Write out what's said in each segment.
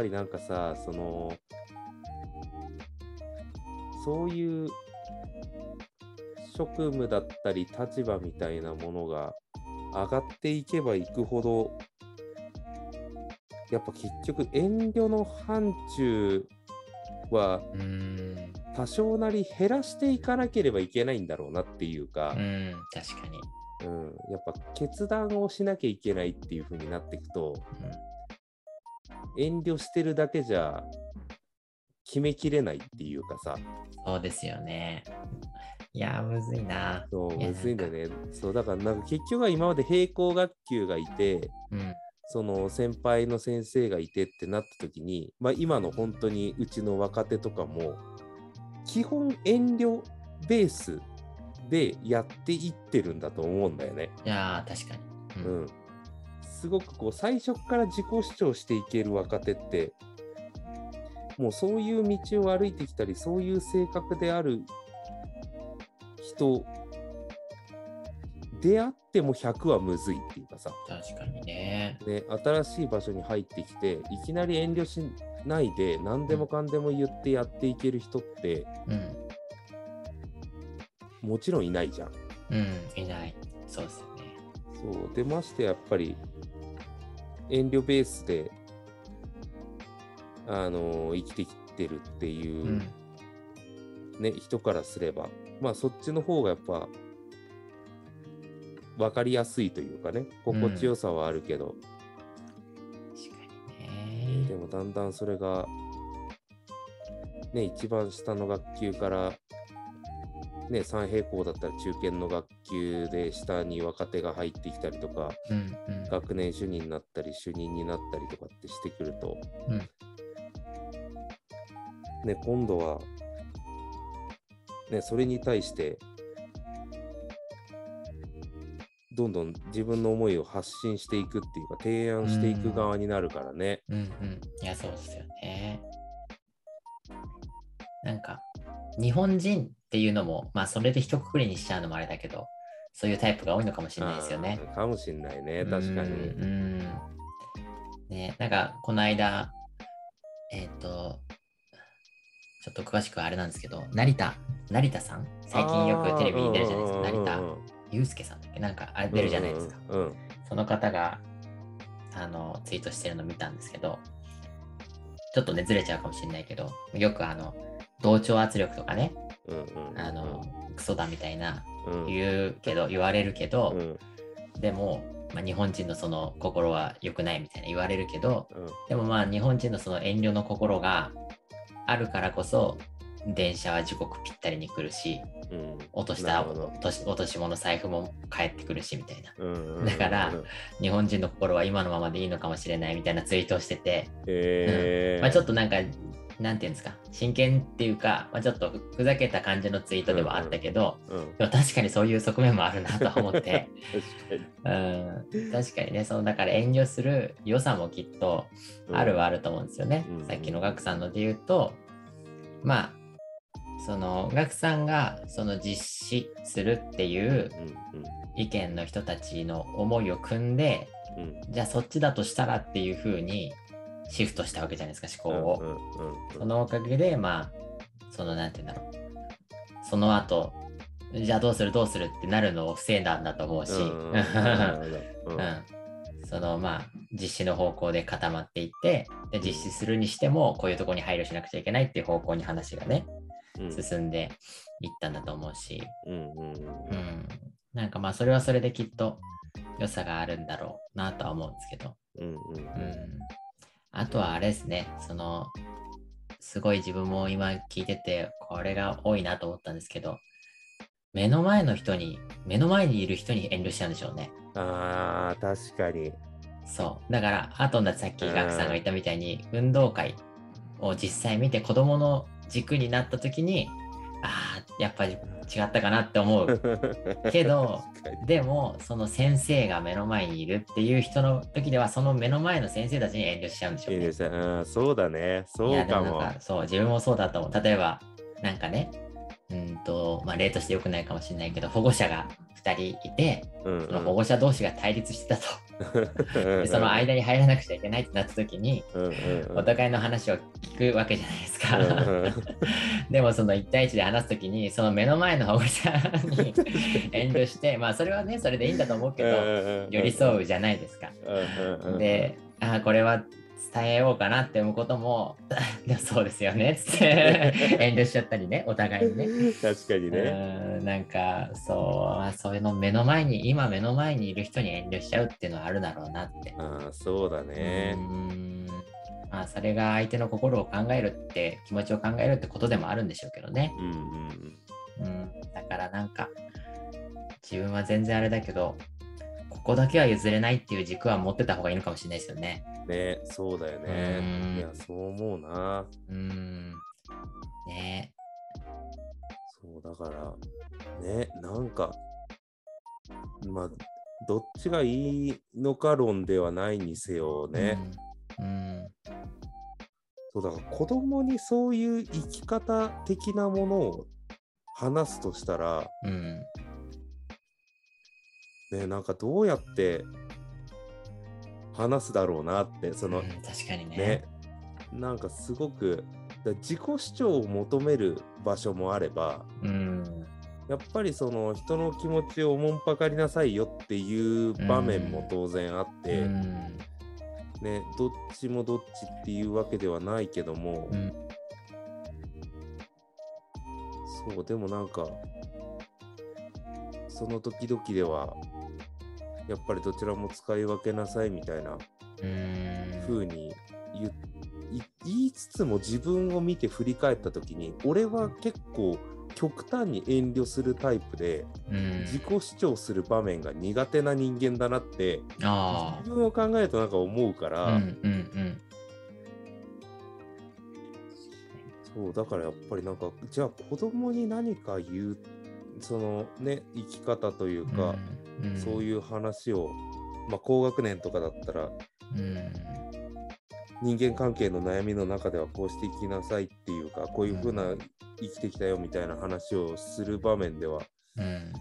やっぱりなんかさ、その、そういう職務だったり立場みたいなものが上がっていけばいくほど、やっぱ結局遠慮の範疇は。多少なり減らしていかなければいけないんだろうなっていうか、うん、確かに。うん、やっぱ決断をしなきゃいけないっていう風になっていくと、遠慮してるだけじゃ決めきれないっていうかさ、そうですよね。いやー、むずいな。そう、むずいんだよね。そう、だからなんか結局は今まで並行学級がいて、うん。その先輩の先生がいてってなった時に、まあ今の本当にうちの若手とかも、基本遠慮ベースでやっていってるんだと思うんだよね。いやー、確かに。うん。すごくこう最初から自己主張していける若手って、もうそういう道を歩いてきたり、そういう性格である人、出会っても100はむずいっていうかさ、確かにね。ね、新しい場所に入ってきて、いきなり遠慮しないで、何でもかんでも言ってやっていける人って、うん。もちろんいないじゃん。うん、いない。そうです。そう。で、ましてやっぱり、遠慮ベースで、あの生きてきてるっていうう、ん。ね、人からすれば、まあそっちの方がやっぱ、分かりやすいというかね、心地よさはあるけど、確かにね。でもだんだんそれが、ね、一番下の学級から、ね、三平行だったら中堅の学級で下に若手が入ってきたりとか、うん、うん。学年主任になったり主任になったりとかってしてくると、うんね、今度は、ね、それに対して、どんどん自分の思いを発信していくっていうか、提案していく側になるからね。うんうん。いや、そうですよね。なんか、日本人っていうのも、まあ、それで一括りにしちゃうのもあれだけど、そういうタイプが多いのかもしれないですよね。かもしんないね、確かに。ね、なんか、この間、えっ、と、ちょっと詳しくはあれなんですけど、成田、成田さん？最近よくテレビに出るじゃないですか。成田祐介さんだっけ？なんか、あれ出るじゃないですか。うんうんその方があのツイートしてるの見たんですけど、ちょっとね、ずれちゃうかもしれないけど、よくあの、同調圧力とかね、うんうん。うんあの、クソだみたいなうん。言うけど、言われるけど、うん。でも、まあ、日本人のその心は良くないみたいな言われるけど、うん。でもまあ日本人のその遠慮の心があるからこそ、電車は時刻ぴったりに来るし、うん。落とした落とし落とし物財布も返ってくるしみたいな。うんうんうんだから日本人の心は今のままでいいのかもしれないみたいなツイートをしてて、へー。まあ、ちょっとなんか、なんていうんですか、真剣っていうか、まあ、ちょっとふざけた感じのツイートではあったけど、うん。でも確かにそういう側面もあるなと思って、確かに。うん、確かにね、そのだから遠慮する良さもきっとあるはあると思うんですよね。うんさっきのガクさんので言うと、まあ、そのガクさんがその実施するっていう意見の人たちの思いを組んで、うん。うんじゃあそっちだとしたらっていう風にシフトしたわけじゃないですか、思考を。うんうんうんそのおかげで、まあ、その、なんて言うんだろう。その後、じゃあどうするどうするってなるのを防いだんだと思うし、うん その、まあ、実施の方向で固まっていって、で実施するにしても、こういうところに配慮しなくちゃいけないっていう方向に話がね、うん。進んでいったんだと思うし、うんうんうんうん。なんかまあ、それはそれできっと良さがあるんだろうなとは思うんですけど、うんうん。うんあとはあれですね、その、すごい自分も今聞いてて、これが多いなと思ったんですけど、目の前の人に、目の前にいる人に遠慮しちゃうんでしょうね。あー確かにそう。だから、あとさっきうんガクさんが言ったみたいに、運動会を実際見て子供の軸になった時に、ああ、やっぱり違ったかなって思う。けどでも、その先生が目の前にいるっていう人の時では、その目の前の先生たちに遠慮しちゃうんでしょうね。いいで。すねう。んそうだね。そいうかも。そう自分もそうだと思う。例えばなんかねうんとまあ例としてよくないかもしれないけど保護者が2人いて、うんその保護者同士が対立してたと。でその間に入らなくちゃいけないってなった時に、うんうんうんお互いの話を聞くわけじゃないですか。うんうん でもその1対1で話す時にその目の前の保護者に 遠慮してまあそれはねそれでいいんだと思うけど寄り添うじゃないですか。うんうんうんであーこれは伝えようかなって思うことも そうですよねっつって 遠慮しちゃったりねお互いにね。確かにうね。なんかそうまあそういうの目の前に今目の前にいる人に遠慮しちゃうっていうのはあるだろうなって。ああ、そうだねう。まあそれが相手の心を考えるって気持ちを考えるってことでもあるんでしょうけどね。うんうんうん、だからなんか自分は全然あれだけどここだけは譲れないっていう軸は持ってた方がいいのかもしれないですよね。うん。ね、そうだようんね。いや、そう思うな。うん。ねそうだから、ね、なんか、まあ、どっちがいいのか論ではないにせよね。うん。そうだから子供にそういう生き方的なものを話すとしたら、うん。ね、なんかどうやって話すだろうなって、そのうん確かにね。ね、なんかすごくだ自己主張を求める場所もあれば、うん。やっぱりその人の気持ちをおもんぱかりなさいよっていう場面も当然あって、うん。ね、どっちもどっちっていうわけではないけども、うんそう、でもなんか、その時々では、やっぱりどちらも使い分けなさいみたいなうん。風に言い言いつつも自分を見て振り返った時に、俺は結構極端に遠慮するタイプで、うん。自己主張する場面が苦手な人間だなって、あ自分を考えるとなんか思うかあ。ら、うんうんうん。そうだからやっぱりなんかじゃあ子供に何か言うそのね生き方というか、うん、そういう話をまあ高学年とかだったらうん。人間関係の悩みの中ではこうしていきなさいっていうかこういう風な生きてきたよみたいな話をする場面ではうん。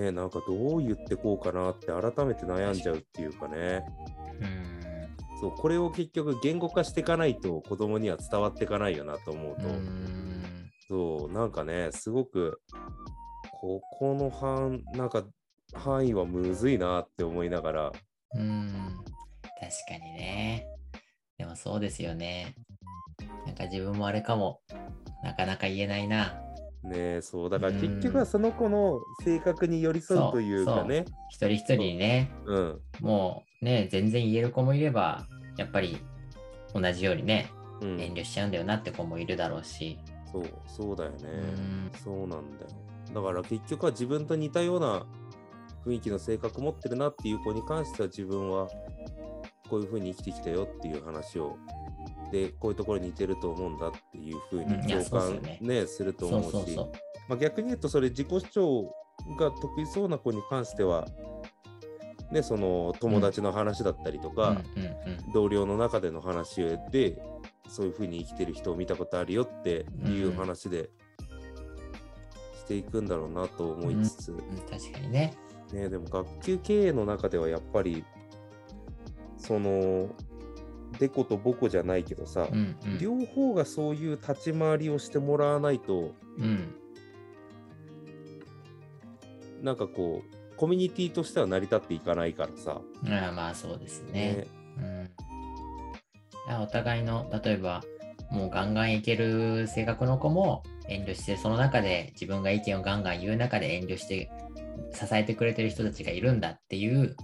ねなんかどう言ってこうかなって改めて悩んじゃうっていうかねうん。そうこれを結局言語化していかないと子供には伝わっていかないよなと思うと、うん。そう、なんかね、すごく、ここの範、なんか、範囲はむずいなって思いながら、うん。確かにね。でもそうですよね。なんか自分もあれかも。なかなか言えないな。ね、そう、だからうん結局はその子の性格に寄り添うというかね、一人一人にね、うん、もうね、全然言える子もいれば、やっぱり同じようにね、うん、遠慮しちゃうんだよなって子もいるだろうし。そう、そうだよねうん。そうなんだよ。だから結局は自分と似たような雰囲気の性格持ってるなっていう子に関しては自分はこういう風に生きてきたよっていう話をでこういうところに似てると思うんだっていう風にうんいや共感そうっすよねねすると思うし。まあ逆に言うとそれ自己主張が得意そうな子に関してはねその友達の話だったりとか、うんうん同僚の中での話でそういう風に生きてる人を見たことあるよっていう話でしていくんだろうなと思いつつ、うんうん、確かにね。ね、でも学級経営の中ではやっぱりそのデコとボコじゃないけどさ、うんうん。両方がそういう立ち回りをしてもらわないとうん。なんかこうコミュニティとしては成り立っていかないからさ、ああまあそうですね。うん、あお互いの例えばもうガンガンいける性格の子も遠慮してその中で自分が意見をガンガン言う中で遠慮して支えてくれてる人たちがいるんだっていう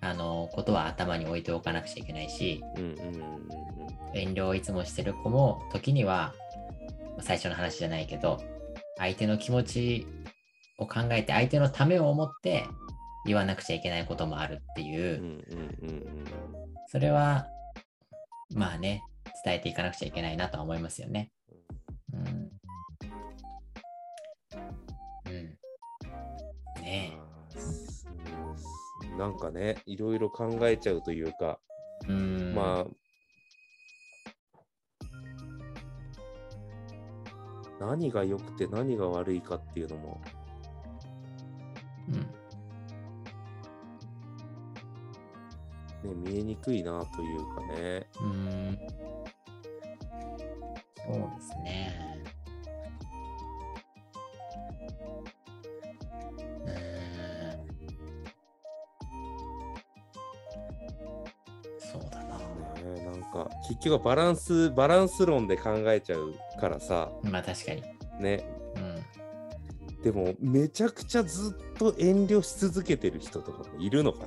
あのことは頭に置いておかなくちゃいけないしうんうんうんうん遠慮をいつもしてる子も時には最初の話じゃないけど相手の気持ちを考えて相手のためを思って言わなくちゃいけないこともあるっていう、うんうんうんうんそれは、まあね、伝えていかなくちゃいけないなとは思いますよね。うん。ね。なんかね、いろいろ考えちゃうというか、うんまあ、何が良くて何が悪いかっていうのも、うん、ね、見えにくいなというかね。うんそうですね。結局はバランスバランス論で考えちゃうからさまあ確かに。ねうん。でもめちゃくちゃずっと遠慮し続けてる人とかもいるのかな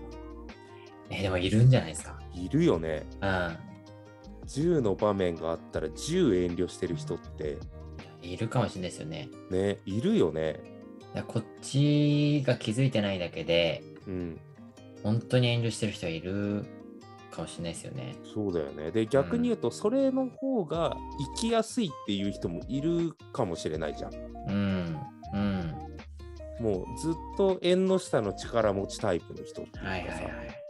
え、でもいるんじゃないですか。いるよねうん。10の場面があったら10遠慮してる人っているかもしれないですよね。ねいるよねこっちが気づいてないだけで、うん本当に遠慮してる人はいるかもしれないですよね。そうだよねで逆に言うとそれの方が生きやすいっていう人もいるかもしれないじゃんうん。うん。もうずっと縁の下の力持ちタイプの人っていうかさ、はいはいはい。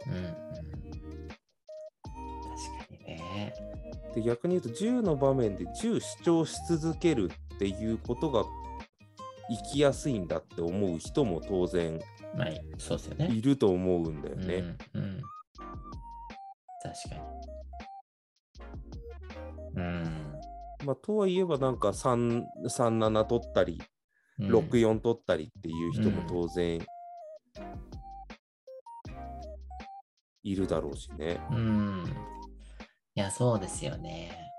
うん。うん、確かにね。で逆に言うと10の場面で10主張し続けるっていうことが生きやすいんだって思う人も当然まあ、そうですよね。いると思うんだよね。うん。うん。確かに。うん。まあ、とはいえばなんか3 37取ったりうん64取ったりっていう人も当然いるだろうしね。うん。いや、そうですよね。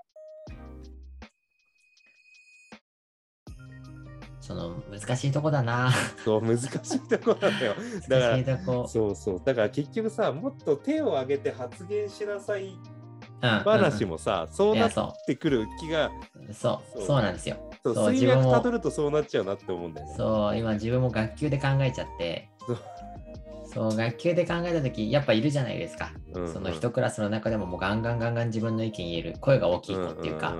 その、難しいとこだな。そう難しいところなんだよ。だから。そうそうだから結局さもっと手を挙げて発言しなさいうん話もさ、そうなっいやそてくる気がうそう、そうそうなんですよ。そうそう水脈たどるとそうなっちゃうなって思うんだよね。そう、今自分も学級で考えちゃってそう、学級で考えたとき、やっぱいるじゃないですか。うんうん。その一クラスの中でももうガンガンガンガン自分の意見言える、声が大きい子っていうか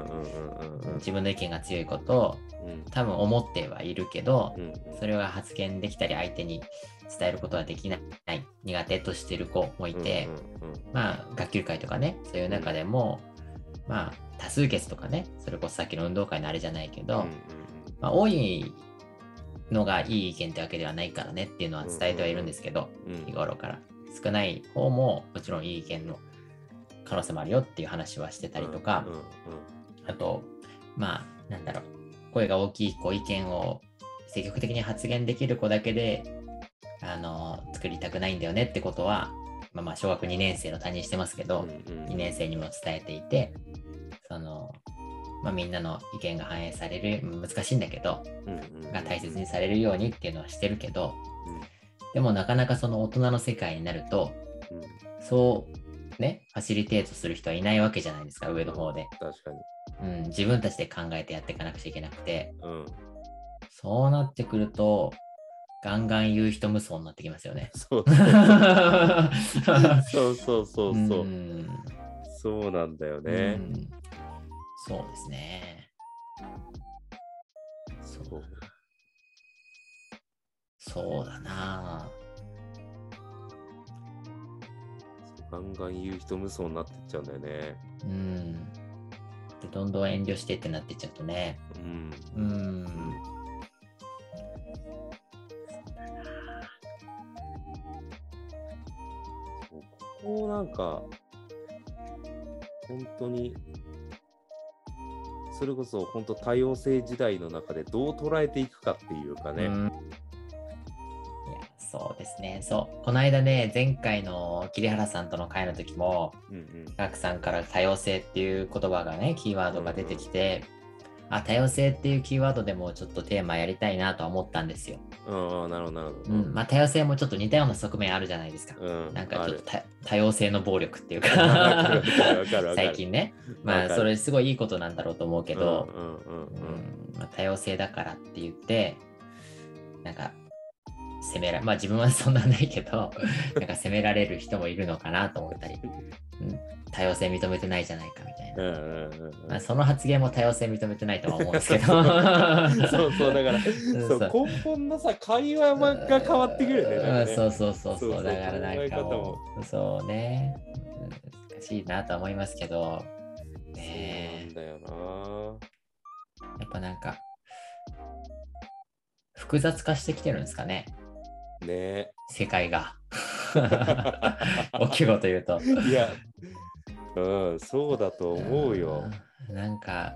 自分の意見が強い子と、うん。多分思ってはいるけどう、んうん。それが発言できたり相手に伝えることはできない、苦手としてる子もいて、まあ学級会とかね、そういう中でも、まあ多数決とかね、それこそさっきの運動会のあれじゃないけど、うんうん。まあ多いのがいい意見ってわけではないからねっていうのは伝えてはいるんですけど、日頃から。少ない方ももちろんいい意見の可能性もあるよっていう話はしてたりとか、あと、まあ、なんだろう、声が大きい子、意見を積極的に発言できる子だけで、あの、作りたくないんだよねってことは、まあまあ、小学2年生の担任してますけど、うんうん。2年生にも伝えていて、その、まあ、みんなの意見が反映される、難しいんだけど、うんうんが大切にされるようにっていうのはしてるけど、うんでもなかなかその大人の世界になると、うんそうね、ファシリテートする人はいないわけじゃないですか、上の方で。確かに。うん、自分たちで考えてやっていかなくちゃいけなくて、うんそうなってくると、ガンガン言う人無双になってきますよね。そう そうそうそうそう。んそうなんだようね。んそうですね。そうそうだなガンガン言う人無双になってっちゃうんだよね。うん。で、どんどん遠慮してってなってっちゃうとね。うん。うん。そうここをなんか、本当に、それこそ本当多様性時代の中でどう捉えていくかっていうかね。うんいや、そうですね。そう。この間ね、前回の桐原さんとの会の時も、うんガクさんから多様性っていう言葉がね、キーワードが出てきて、あ、多様性っていうキーワードでもちょっとテーマやりたいなとは思ったんですよ。うん。ああ、なるほど、なるほど。うん。まあ、多様性もちょっと似たような側面あるじゃないですか。うん。なんかちょっと多多様性の暴力っていう わか最近ね。まあ、それすごいいいことなんだろうと思うけど、まあ、多様性だからって言って、なんか、責めらまあ自分はそんなないけど、なんか責められる人もいるのかなと思ったり、うん、多様性認めてないじゃないかみたいな。うんうんうんうんまあ、その発言も多様性認めてないとは思うんですけど。そうそうだからそうそう根本のさ会話が変わってくるよねねうんそうそうそうそう。そうそうだからなんかそうね。うん難しいなとは思いますけど、ねなんだよやっぱなんか、複雑化してきてるんですかね、なね世界が。大きいこと言うと。いや、うん、そうだと思うよ。うん。なんか、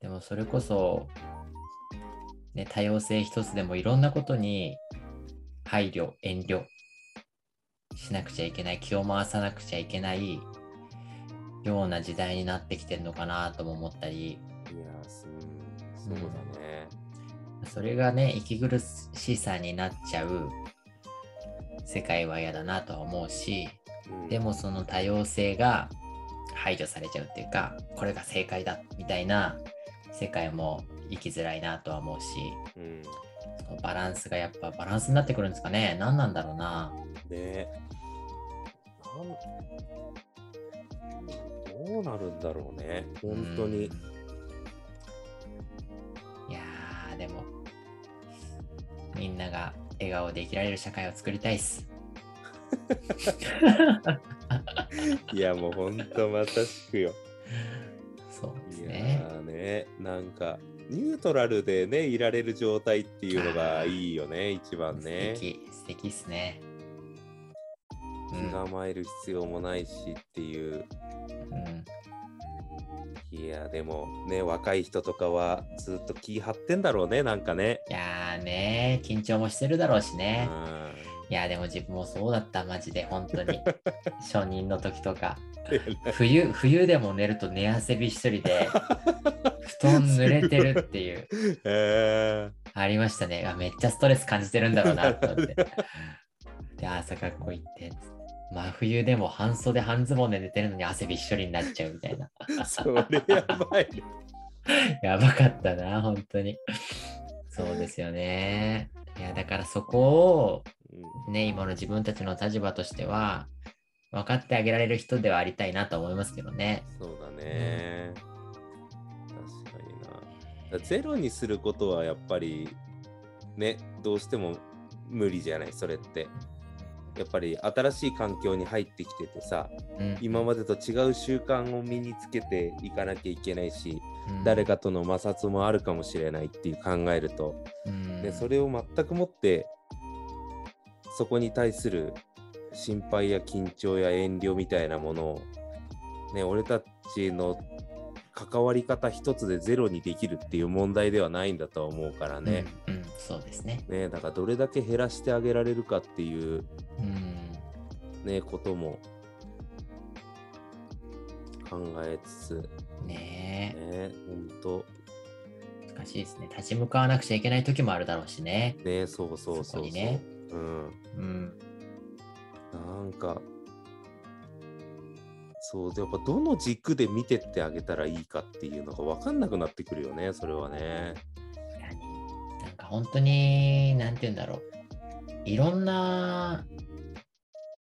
でもそれこそ、ね、多様性一つでもいろんなことに配慮、遠慮しなくちゃいけない、気を回さなくちゃいけないような時代になってきてるのかなとも思ったり、いや、そうだね。それがね、息苦しさになっちゃう世界は嫌だなとは思うし、うんでもその多様性が排除されちゃうっていうか、これが正解だみたいな世界も生きづらいなとは思うし、うん、そのバランスがやっぱバランスになってくるんですかね。何なんだろうな。ねなんどうなるんだろうね、本当に。うんいやー、でも、みんなが笑顔で生きられる社会を作りたいっす。いや、もう本当まさしくよ。そうですいやね。なんか、ニュートラルでね、いられる状態っていうのがいいよね、一番ね。素敵、素敵っすね。う気ん、構える必要もないしっていう。うん、いや、でもね、若い人とかはずっと気張ってんだろうね、なんかね。いやーね、緊張もしてるだろうしうね。んいやーでも自分もそうだった、マジで、本当に。初任の時とか。冬、冬でも寝ると寝汗びっしょりで、布団濡れてるっていう、えありましたね。あめっちゃストレス感じてるんだろうなと思って。で、朝学校行って、真冬でも半袖半ズボンで寝てるのに汗びっしょりになっちゃうみたいな。ー、それやばいね。やばかったな、本当に。そうですよね。いや、だからそこを、ね、今の自分たちの立場としては、分かってあげられる人ではありたいなと思いますけどね。そうだね。確かにな。ゼロにすることはやっぱりね、どうしても無理じゃない、それって。やっぱり新しい環境に入ってきててさ、うん、今までと違う習慣を身につけていかなきゃいけないし、うん誰、かとの摩擦もあるかもしれないっていう考えると、うんでそれを全くもってそこに対する心配や緊張や遠慮みたいなものを、ね、俺たちの関わり方一つでゼロにできるっていう問題ではないんだとは思うからね,、うん、うんそうですね。ねだからどれだけ減らしてあげられるかっていう、うん、ね、ことも考えつつ。ね。え、ね本当難しいですね。立ち向かわなくちゃいけない時もあるだろうしね。ねそうそうそうそう。そねうんうん、なんか、そう、でやっぱどの軸で見てってあげたらいいかっていうのが分かんなくなってくるよね、それはね。何なんか本当に、なんて言うんだろう。いろんな、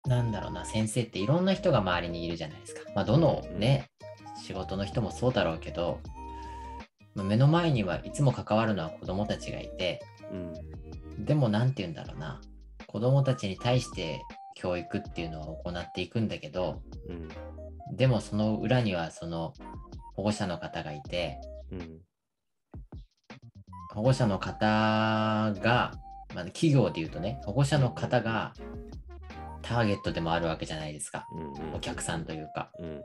なんだろうな、先生っていろんな人が周りにいるじゃないですか。まあ、どのね、仕事の人もそうだろうけど、まあ目の前にはいつも関わるのは子供たちがいて、うん。でもなんて言うんだろうな、子供たちに対して教育っていうのを行っていくんだけど、うん。でもその裏にはその保護者の方がいて、うん。保護者の方が、まあ、企業で言うとね、保護者の方がターゲットでもあるわけじゃないですか。うん。お客さんというか。うん。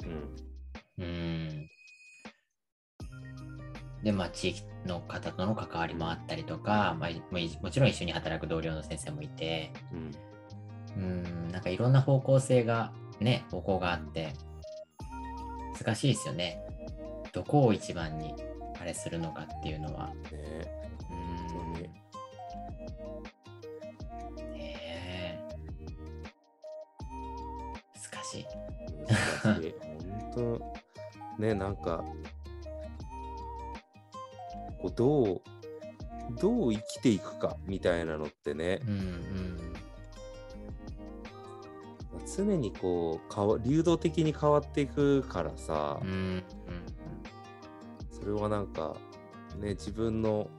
うん。で、まあ、地域の方との関わりもあったりとか、まあ、もちろん一緒に働く同僚の先生もいて、うん。ん、なんかいろんな方向性が、ね、方向があって、難しいですよね。どこを一番にあれするのかっていうのは。ねうーん。ねえ。難しい。難しい。本当、ね、なんか、どう、どう生きていくかみたいなのってね、うんうん。常にこう流動的に変わっていくからさ、うんうんそれはなんかね自分の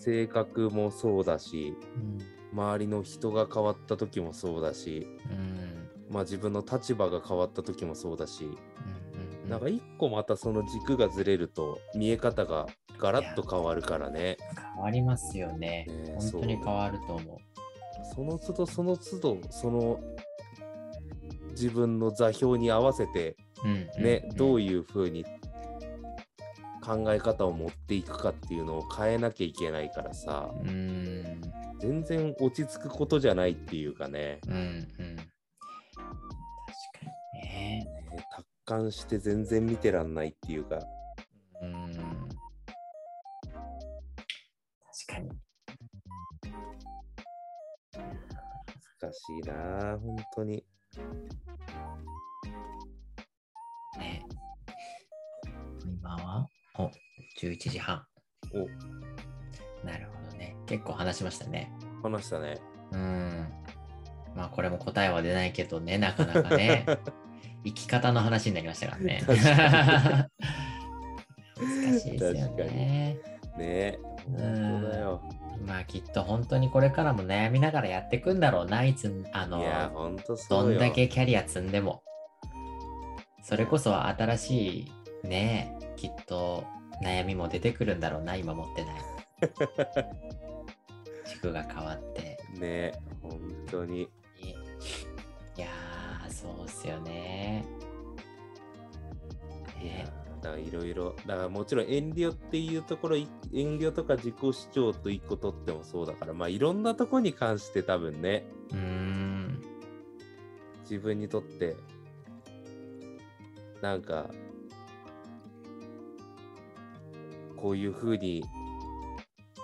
性格もそうだしうん。周りの人が変わった時もそうだし、うん。まあ、自分の立場が変わった時もそうだし、なんか一個またその軸がずれると見え方がガラッと変わるからね。変わりますよね。ね本当に変わると思う。その都度その都度その自分の座標に合わせてうんね、どういいうふうに考え方を持っていくかっていうのを変えなきゃいけないからさ。全然落ち着くことじゃないっていうかねうんうん。ね達観して全然見てらんないっていうかうん。確かに。難しいなあ本当にね。今はお11時半。おなるほどね。結構話しましたね。話したねうん。まあこれも答えは出ないけどね、なかなかね。生き方の話になりましたからね。確 難しいですよね。ね本当だよまあきっと本当にこれからも悩みながらやっていくんだろうな、いつ、あのどんだけキャリア積んでも。それこそ新しいね、きっと悩みも出てくるんだろうな、今持ってない。地区が変わって。ね本当にそうっすよね。いやねだからいろいろだからもちろん遠慮っていうところい遠慮とか自己主張と一個取ってもそうだからまあいろんなところに関して多分ねうーん。自分にとってなんかこういうふうに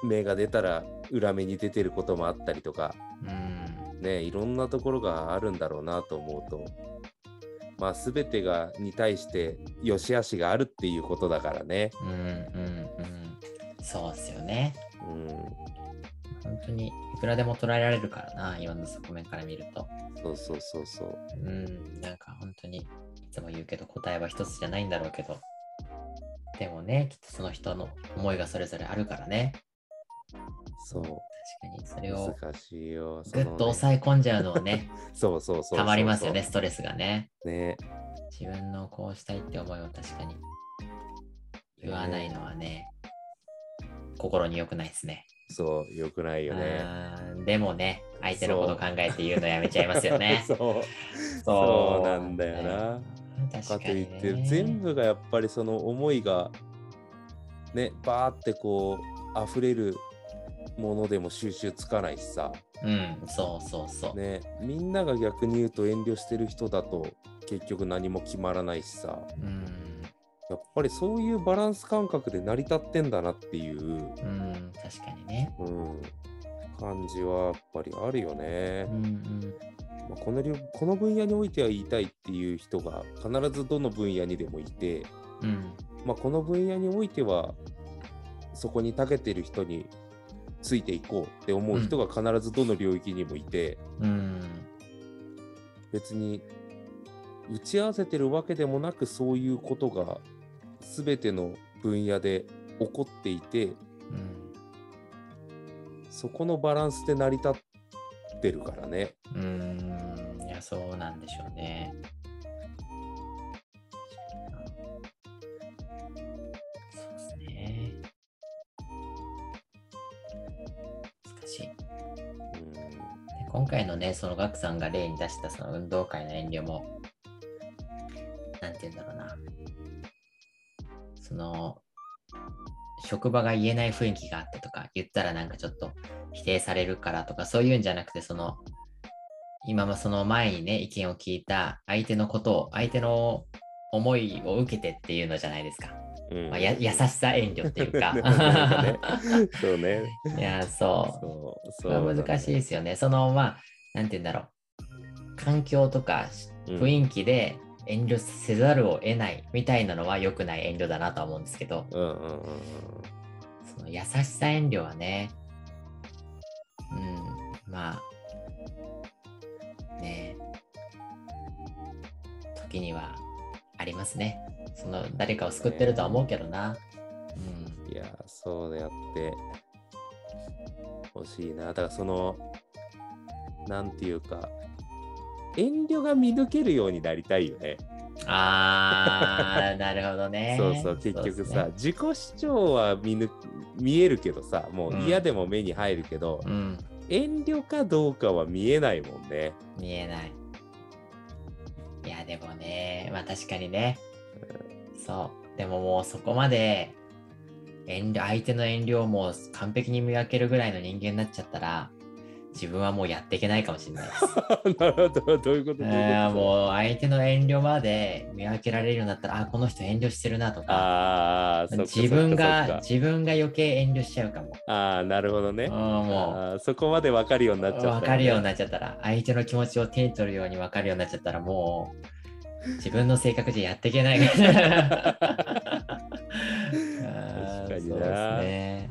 芽が出たら裏目に出てることもあったりとかうん。ねいろんなところがあるんだろうなと思うとまあ全てがに対して良し悪しがあるっていうことだからねうんうんうん。そうっすよね。うん本当にいくらでも捉えられるからな、今の側面から見ると。そうそうそうそううん、なんか本当にいつも言うけど答えは一つじゃないんだろうけど。でもね、きっとその人の思いがそれぞれあるからね。そう確かにそれを難しいよそぐっと抑え込んじゃうのをね、そうそうそうたまりますよね、ストレスがね。ね自分のこうしたいって思いを確かに言わないのはね、心に良くないですね。そうよくないよねでもね、相手のこと考えて言うのやめちゃいますよね。そうそうなんだよな確か。って全部がやっぱりその思いがねバーってこう溢れるものでも収集つかないしさうん、そうそうそう。ねみんなが逆に言うと遠慮してる人だと結局何も決まらないしさうん、やっぱりそういうバランス感覚で成り立ってんだなっていう、うん、確かにね。うん、感じはやっぱりあるよねう。んうん。まあ、このりょこの分野においては言いたいっていう人が必ずどの分野にでもいて、うん、まあ、この分野においてはそこに長けてる人についていこうって思う人が必ずどの領域にもいて、うん、別に打ち合わせてるわけでもなくそういうことが全ての分野で起こっていてうん。そこのバランスで成り立ってるからね。うん、いや、そうなんでしょうね。今回のね、そのガクさんが例に出したその運動会の遠慮も、なんて言うんだろうな。その、職場が言えない雰囲気があってとか、言ったらなんかちょっと否定されるからとか、そういうんじゃなくて、その、今もその前にね、意見を聞いた相手のことを、相手の思いを受けてっていうのじゃないですか。うんまあ、や優しさ遠慮っていうか。ねそうね。いや、そう。そう難しいですよね。その、まあ、なんて言うんだろう。環境とかうん雰囲気で遠慮せざるを得ないみたいなのは良くない遠慮だなとは思うんですけど、うんうんうんうんその優しさ遠慮はね、うん、まあ、ね時にはありますね。その誰かを救ってるとは思うけどな。うん。いや、そうやって欲しいな。だからその、なんていうか、遠慮が見抜けるようになりたいよね。あー、なるほどね。そうそう、結局さ、ね自己主張は見抜見えるけどさ、もううん嫌でも目に入るけど、うん。遠慮かどうかは見えないもんね。見えない。いや、でもね、まあ確かにね。そう。でももうそこまで、遠慮、相手の遠慮をもう完璧に見分けるぐらいの人間になっちゃったら、自分はもうやっていけないかもしれないです。なるほど、どういうこと？どういうこと？あーもう相手の遠慮まで見分けられるようになったら、あ、この人遠慮してるなとか、自分が自分が余計遠慮しちゃうかも。かああ、なるほどねうん。もあーそこまで分かるようになっちゃった、う分かるようになっちゃったら、相手の気持ちを手に取るように分かるようになっちゃったら、もう自分の性格じゃやっていけない から。確かになそうですね。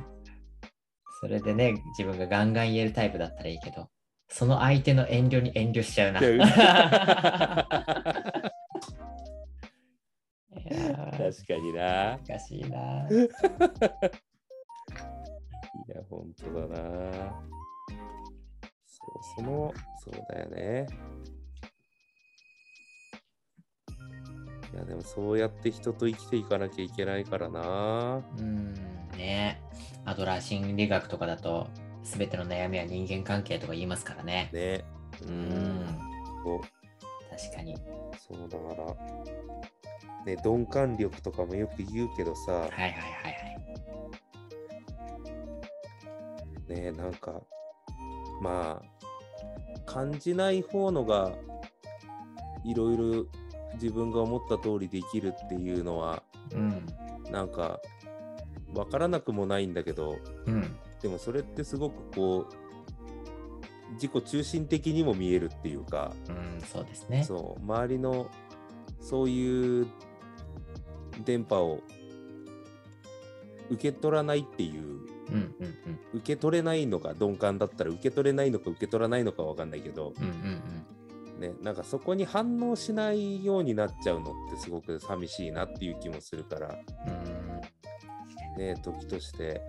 それでね、自分がガンガン言えるタイプだったらいいけど、その相手の遠慮に遠慮しちゃうな。確かにな。難しいな。いや、本当だな。そう、その、そうだよね。いや、でもそうやって人と生きていかなきゃいけないからな。うん、ねアドラー心理学とかだと、すべての悩みは人間関係とか言いますからね。ね。ううん、確かに。そうだから。ね、鈍感力とかもよく言うけどさ、はいはいはいはい。ね、なんか、まあ、感じない方のが、いろいろ自分が思った通りできるっていうのは、うん。なんか、わからなくもないんだけど、うん。でもそれってすごくこう、自己中心的にも見えるっていうか、うん、そうですね。そう、周りのそういう電波を受け取らないっていう、うんうんうん。受け取れないのか鈍感だったら受け取れないのか受け取らないのかわかんないけど、うんうんね、なんかそこに反応しないようになっちゃうのってすごく寂しいなっていう気もするから。ね、時として、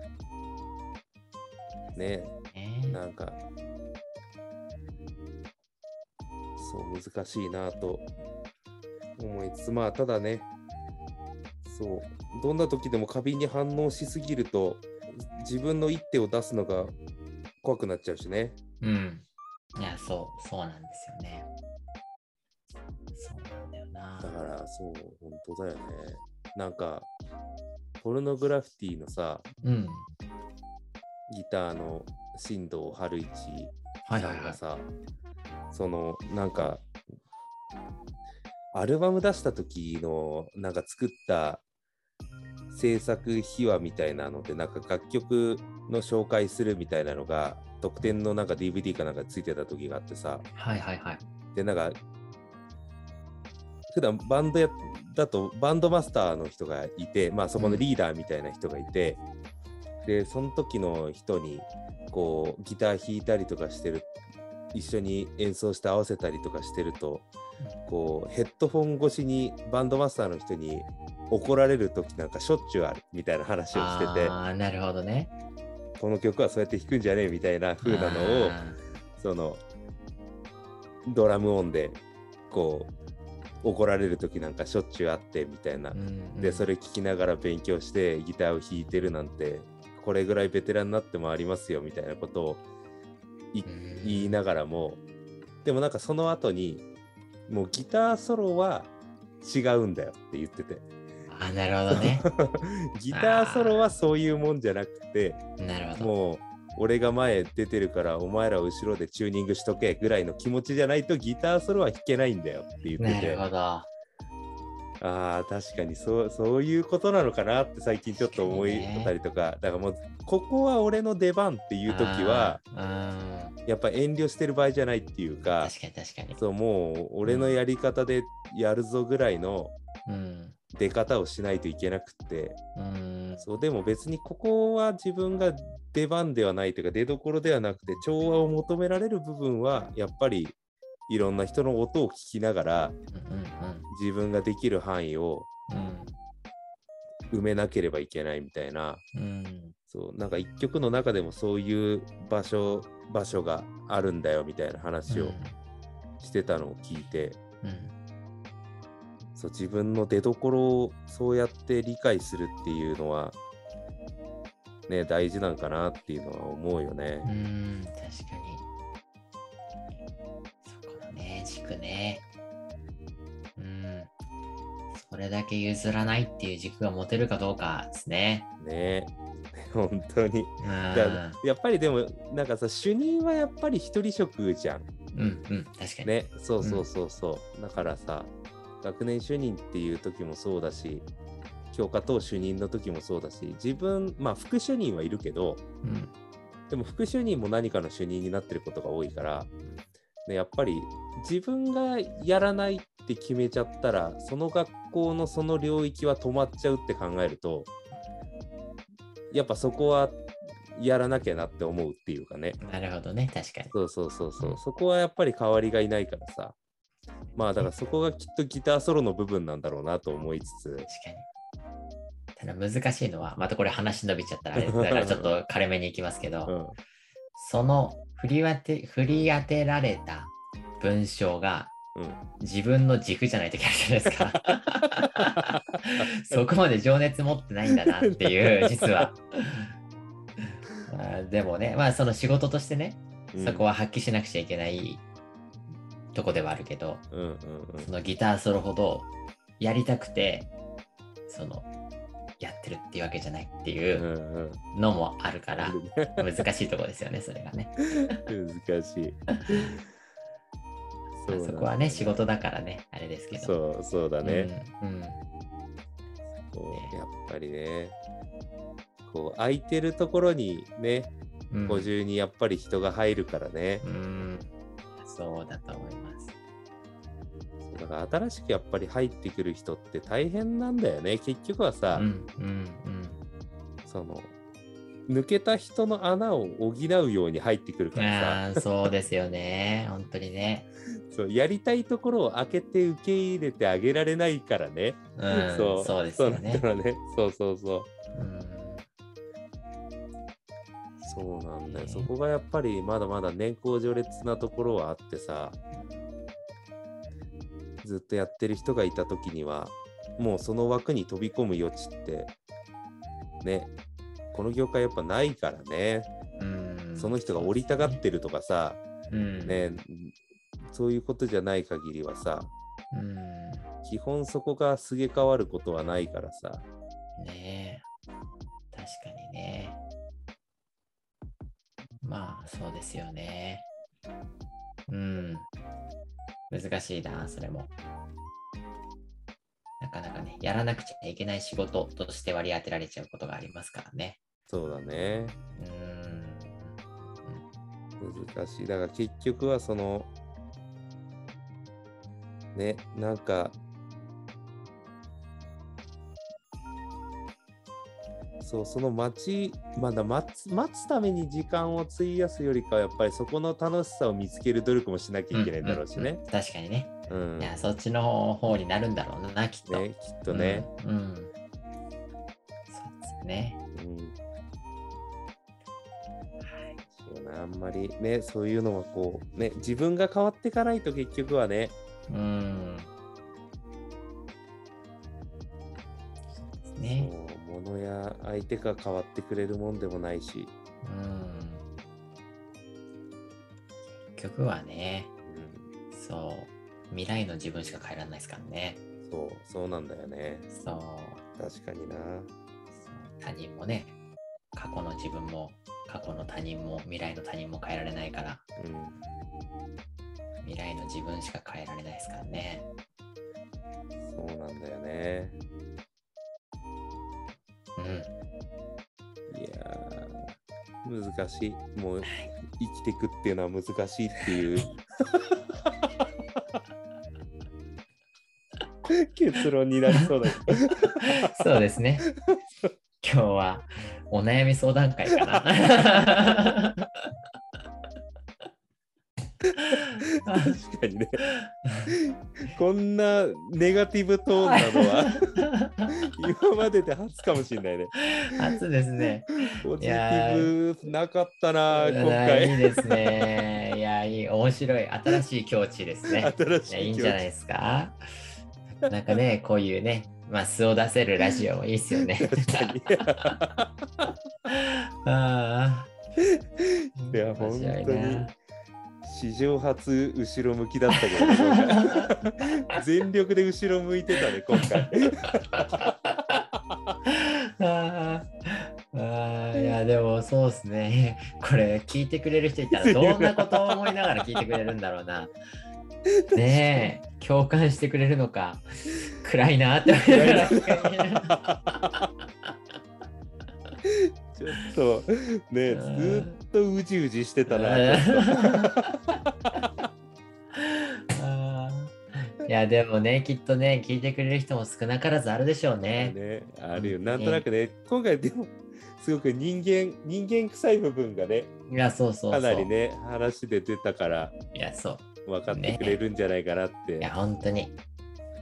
ね、ねなんか、そう、難しいなと。思いつつ、まあ、ただね、そう、どんな時でも過敏に反応しすぎると、自分の一手を出すのが怖くなっちゃうしね。うん。いや、そう、そうなんですよそう、本当だよね。なんか、ポルノグラフィティのさ、うん。ギターの新藤春一はいはいはい。さんがさ、そのなんかアルバム出した時のなんか作った制作秘話みたいなのでなんか楽曲の紹介するみたいなのが特典のなんか DVD かなんかついてた時があってさはいはいはい。でなんか普段バンドやだとバンドマスターの人がいてまあそこのリーダーみたいな人がいて、でその時の人にこうギター弾いたりとかしてる一緒に演奏して合わせたりとかしてるとこうヘッドフォン越しにバンドマスターの人に怒られる時なんかしょっちゅうあるみたいな話をしててああ、なるほどね。この曲はそうやって弾くんじゃねえみたいな風なのをあそのドラム音でこう怒られる時なんかしょっちゅうあってみたいなでそれ聞きながら勉強してギターを弾いてるなんてこれぐらいベテランになってもありますよみたいなことを言いながらもでもなんかその後にもうギターソロは違うんだよって言っててあなるほどね。ギターソロはそういうもんじゃなくてなるほど。もう俺が前出てるからお前ら後ろでチューニングしとけぐらいの気持ちじゃないとギターソロは弾けないんだよって言ってて。ああ確かにそうそういうことなのかなって最近ちょっと思いたりとかだからもうここは俺の出番っていう時はやっぱ遠慮してる場合じゃないっていうか確かに確かに。そうもう俺のやり方でやるぞぐらいのうん。出方をしないといけなくってうん。そうでも別にここは自分が出番ではないというか出どころではなくて調和を求められる部分はやっぱりいろんな人の音を聞きながらうん自分ができる範囲をうん埋めなければいけないみたいなうん。うん。そうなんか一曲の中でもそういう場所場所があるんだよみたいな話をしてたのを聞いて、うん。そう自分の出どころをそうやって理解するっていうのはね、大事なんかなっていうのは思うよねう。ん、確かに。そこのね、軸ね。うん。それだけ譲らないっていう軸が持てるかどうかですね。ね 本当に。やっぱりでもなんかさ主任はやっぱり一人職じゃん。うん、うん、確かに。ねそうそうそうそう。だからさ学年主任っていう時もそうだし教科等主任の時もそうだし自分まあ副主任はいるけどうん。でも副主任も何かの主任になってることが多いから、ね、やっぱり自分がやらないって決めちゃったらその学校のその領域は止まっちゃうって考えるとやっぱそこはやらなきゃなって思うっていうかねなるほどね、確かに。そうそうそうそうそこはやっぱり代わりがいないからさまあだからそこがきっとギターソロの部分なんだろうなと思いつつ確かに。ただ難しいのは、またこれ話伸びちゃったらあれ、だからちょっと軽めにいきますけど、うんその振り当て振り当てられた文章がうん自分の軸じゃないといけないじゃないですか。そこまで情熱持ってないんだなっていう、実は。ま あでもね、まあその仕事としてね、うんそこは発揮しなくちゃいけないとこではあるけど、うんうんそのギターソロほどやりたくて、その、やってるっていうわけじゃないっていうんううんうんのもあるから、あるね難しいとこですよね、それがね。難しい。まあそこはね、仕事だからね、あれですけど。そうそうだね。うん。うんこうやっぱりね、こう空いてるところにね、うん補充にやっぱり人が入るからね。うん。そうだと思います。だから新しくやっぱり入ってくる人って大変なんだよね。結局はさ、うんうんその抜けた人の穴を補うように入ってくるうん。からああ、そうですよね。本当にね。さ、そうやりたいところを開けて受け入れてあげられないからね。うん、そうそうですよねそう。ね。そうそうそう。うんそうなんだよ。ねそこがやっぱりまだまだ年功序列なところはあってさ、ずっとやってる人がいた時には、もうその枠に飛び込む余地って、ね、この業界やっぱないからね、うん。その人が降りたがってるとかさ、うん。ね、そういうことじゃない限りはさ、うん。基本そこがすげ替わることはないからさ、ねえ。確かにね。まあそうですよね。うん難しいなそれもなかなかねやらなくちゃいけない仕事として割り当てられちゃうことがありますからねそうだね。うん難しい。だから結局はその、ね、なんか、そう、その待ち、まだ待つ待つために時間を費やすよりかは、やっぱりそこの楽しさを見つける努力もしなきゃいけないんだろうしね。んん。ん。確かにね、うん。ね、いやそっちの方になるんだろうなきっと、きっとね。うん、うん。そうですね。うん。あんまりね、そういうのはこう、ね、自分が変わっていかないと結局はね、うん相手が変わってくれるもんでもないし、うん結局はね、うそう、未来の自分しか変えられないですからね。ん、そう、そうなんだよね。そう、確かにな。他人もね、過去の自分も、過去の他人も、未来の他人も変えられないから、うん、未来の自分しか変えられないですからね。そうなんだよね。うん。いやー、難しい。もう、生きてくっていうのは難しいっていう。結論になりそうだけど。そうですね。今日はお悩み相談会かな。確かにね。こんなネガティブトーンなのは 今までで初かもしれないね。初ですね。ポジティブなかったな、今回。いいですね。いや、いい、面白い。新しい境地ですね。新しいいやいいんじゃないですか？なんかね、こういうね、まあ素を出せるラジオもいいですよね。ああ。いや本当にな史上初後ろ向きだったけど 全力で後ろ向いてたね今回 あーあーいやでもそうですね。これ聞いてくれる人いたら どんなことを思いながら聞いてくれるんだろうな。ねえ、共感してくれるのか。暗いなって思いながらちょっとねずっとうじうじしてたな いやでもねきっとね聞いてくれる人も少なからずあるでしょうね。ねあるよ。なんとなくね今回でもすごく人間人間臭い部分がねいやそうそうそう。かなりね話で出たからいやそう。分かってくれるんじゃないかなって、いや本当に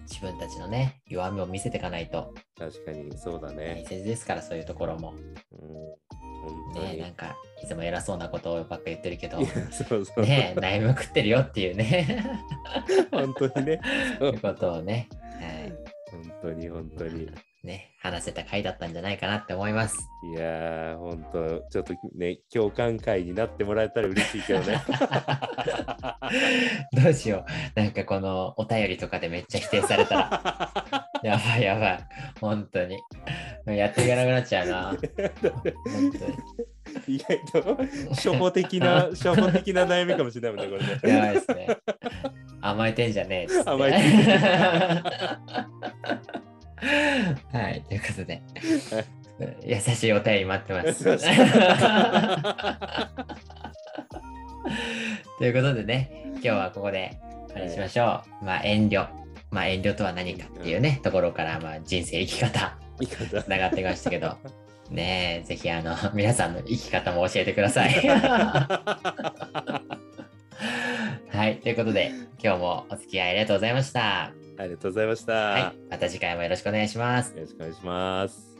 自分たちのね弱みを見せていかないと。確かにそうだ大ね、切ですからそういうところも。うん、ねなんかいつも偉そうなことをばっか言ってるけど。そうそう、ね悩みまくってるよっていうね。本当にね。そそう。いううことをね、はい。本当に本当にね話せた回だったんじゃないかなって思います。いやー本当ちょっとね共感会になってもらえたら嬉しいけどね どうしよう。なんかこのお便りとかでめっちゃ否定されたら。やばいやばい。本当に。やっていかなくなっちゃうな。本当に。意外と初歩的な初歩的な悩みかもしれないもんねこれねやばいですね。甘えてんじゃねえ。甘えてんじ はい、ということで、優しいお便り待ってます。ということでね、今日はここであれしましょう。まあ遠慮。まあ遠慮とは何かっていうね、ところから、まあ人生生き方、つながってきましたけど、ねえ、ぜひあの、皆さんの生き方も教えてください。はい、ということで、今日もお付き合いありがとうございました。ありがとうございました、はい、また次回もよろしくお願いします。よろしくお願いします。